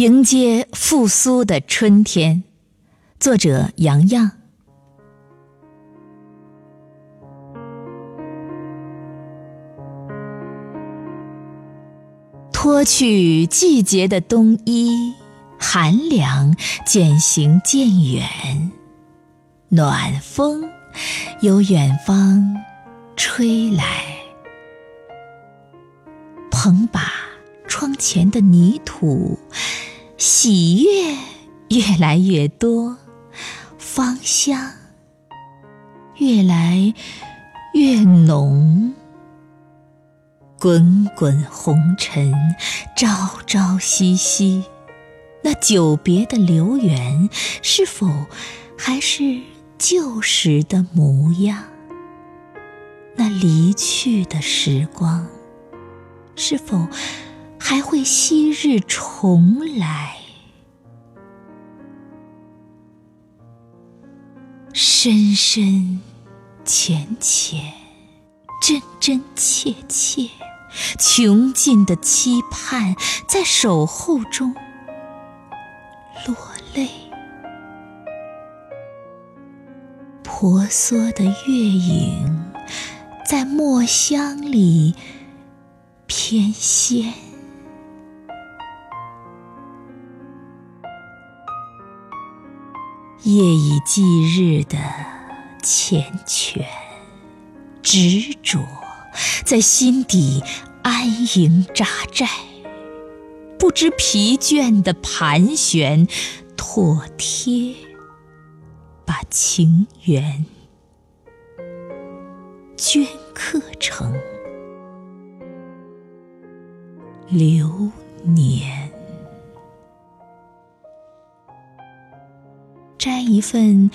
迎接复苏的春天，作者杨洋。脱去季节的冬衣，寒凉渐行渐远，暖风由远方吹来，捧把窗前的泥土。喜悦越来越多，芳香越来越浓。滚滚红尘，朝朝夕夕，那久别的流园，是否还是旧时的模样？那离去的时光，是否？还会昔日重来，深深浅浅，真真切切，穷尽的期盼，在守候中落泪。婆娑的月影，在墨香里翩跹。夜以继日的缱绻执着，在心底安营扎寨，不知疲倦的盘旋妥帖，把情缘镌刻成流年。摘一份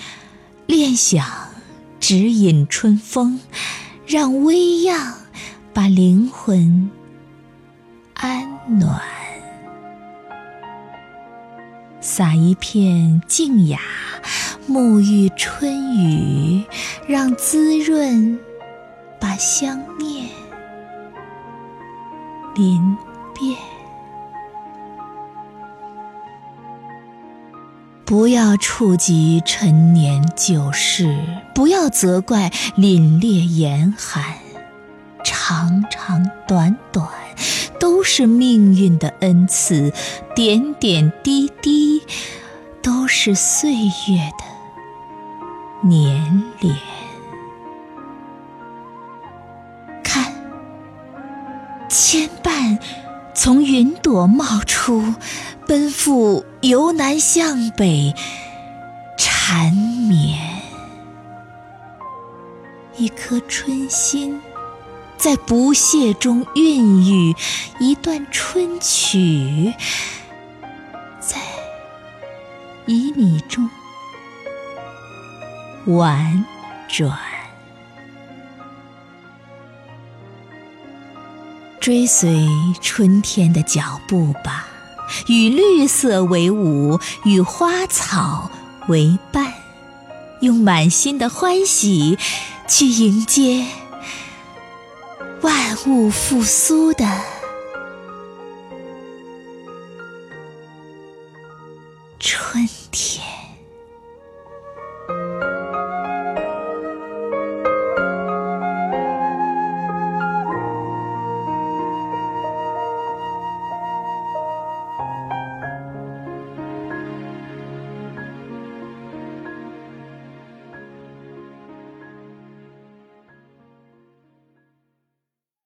恋想，指引春风，让微漾把灵魂安暖。撒一片静雅，沐浴春雨，让滋润把香念淋遍。不要触及陈年旧事，不要责怪凛冽严寒，长长短短，都是命运的恩赐，点点滴滴，都是岁月的年脸。看，牵绊从云朵冒出。奔赴由南向北，缠绵。一颗春心，在不懈中孕育一段春曲，在旖旎中婉转。追随春天的脚步吧。与绿色为伍，与花草为伴，用满心的欢喜去迎接万物复苏的春天。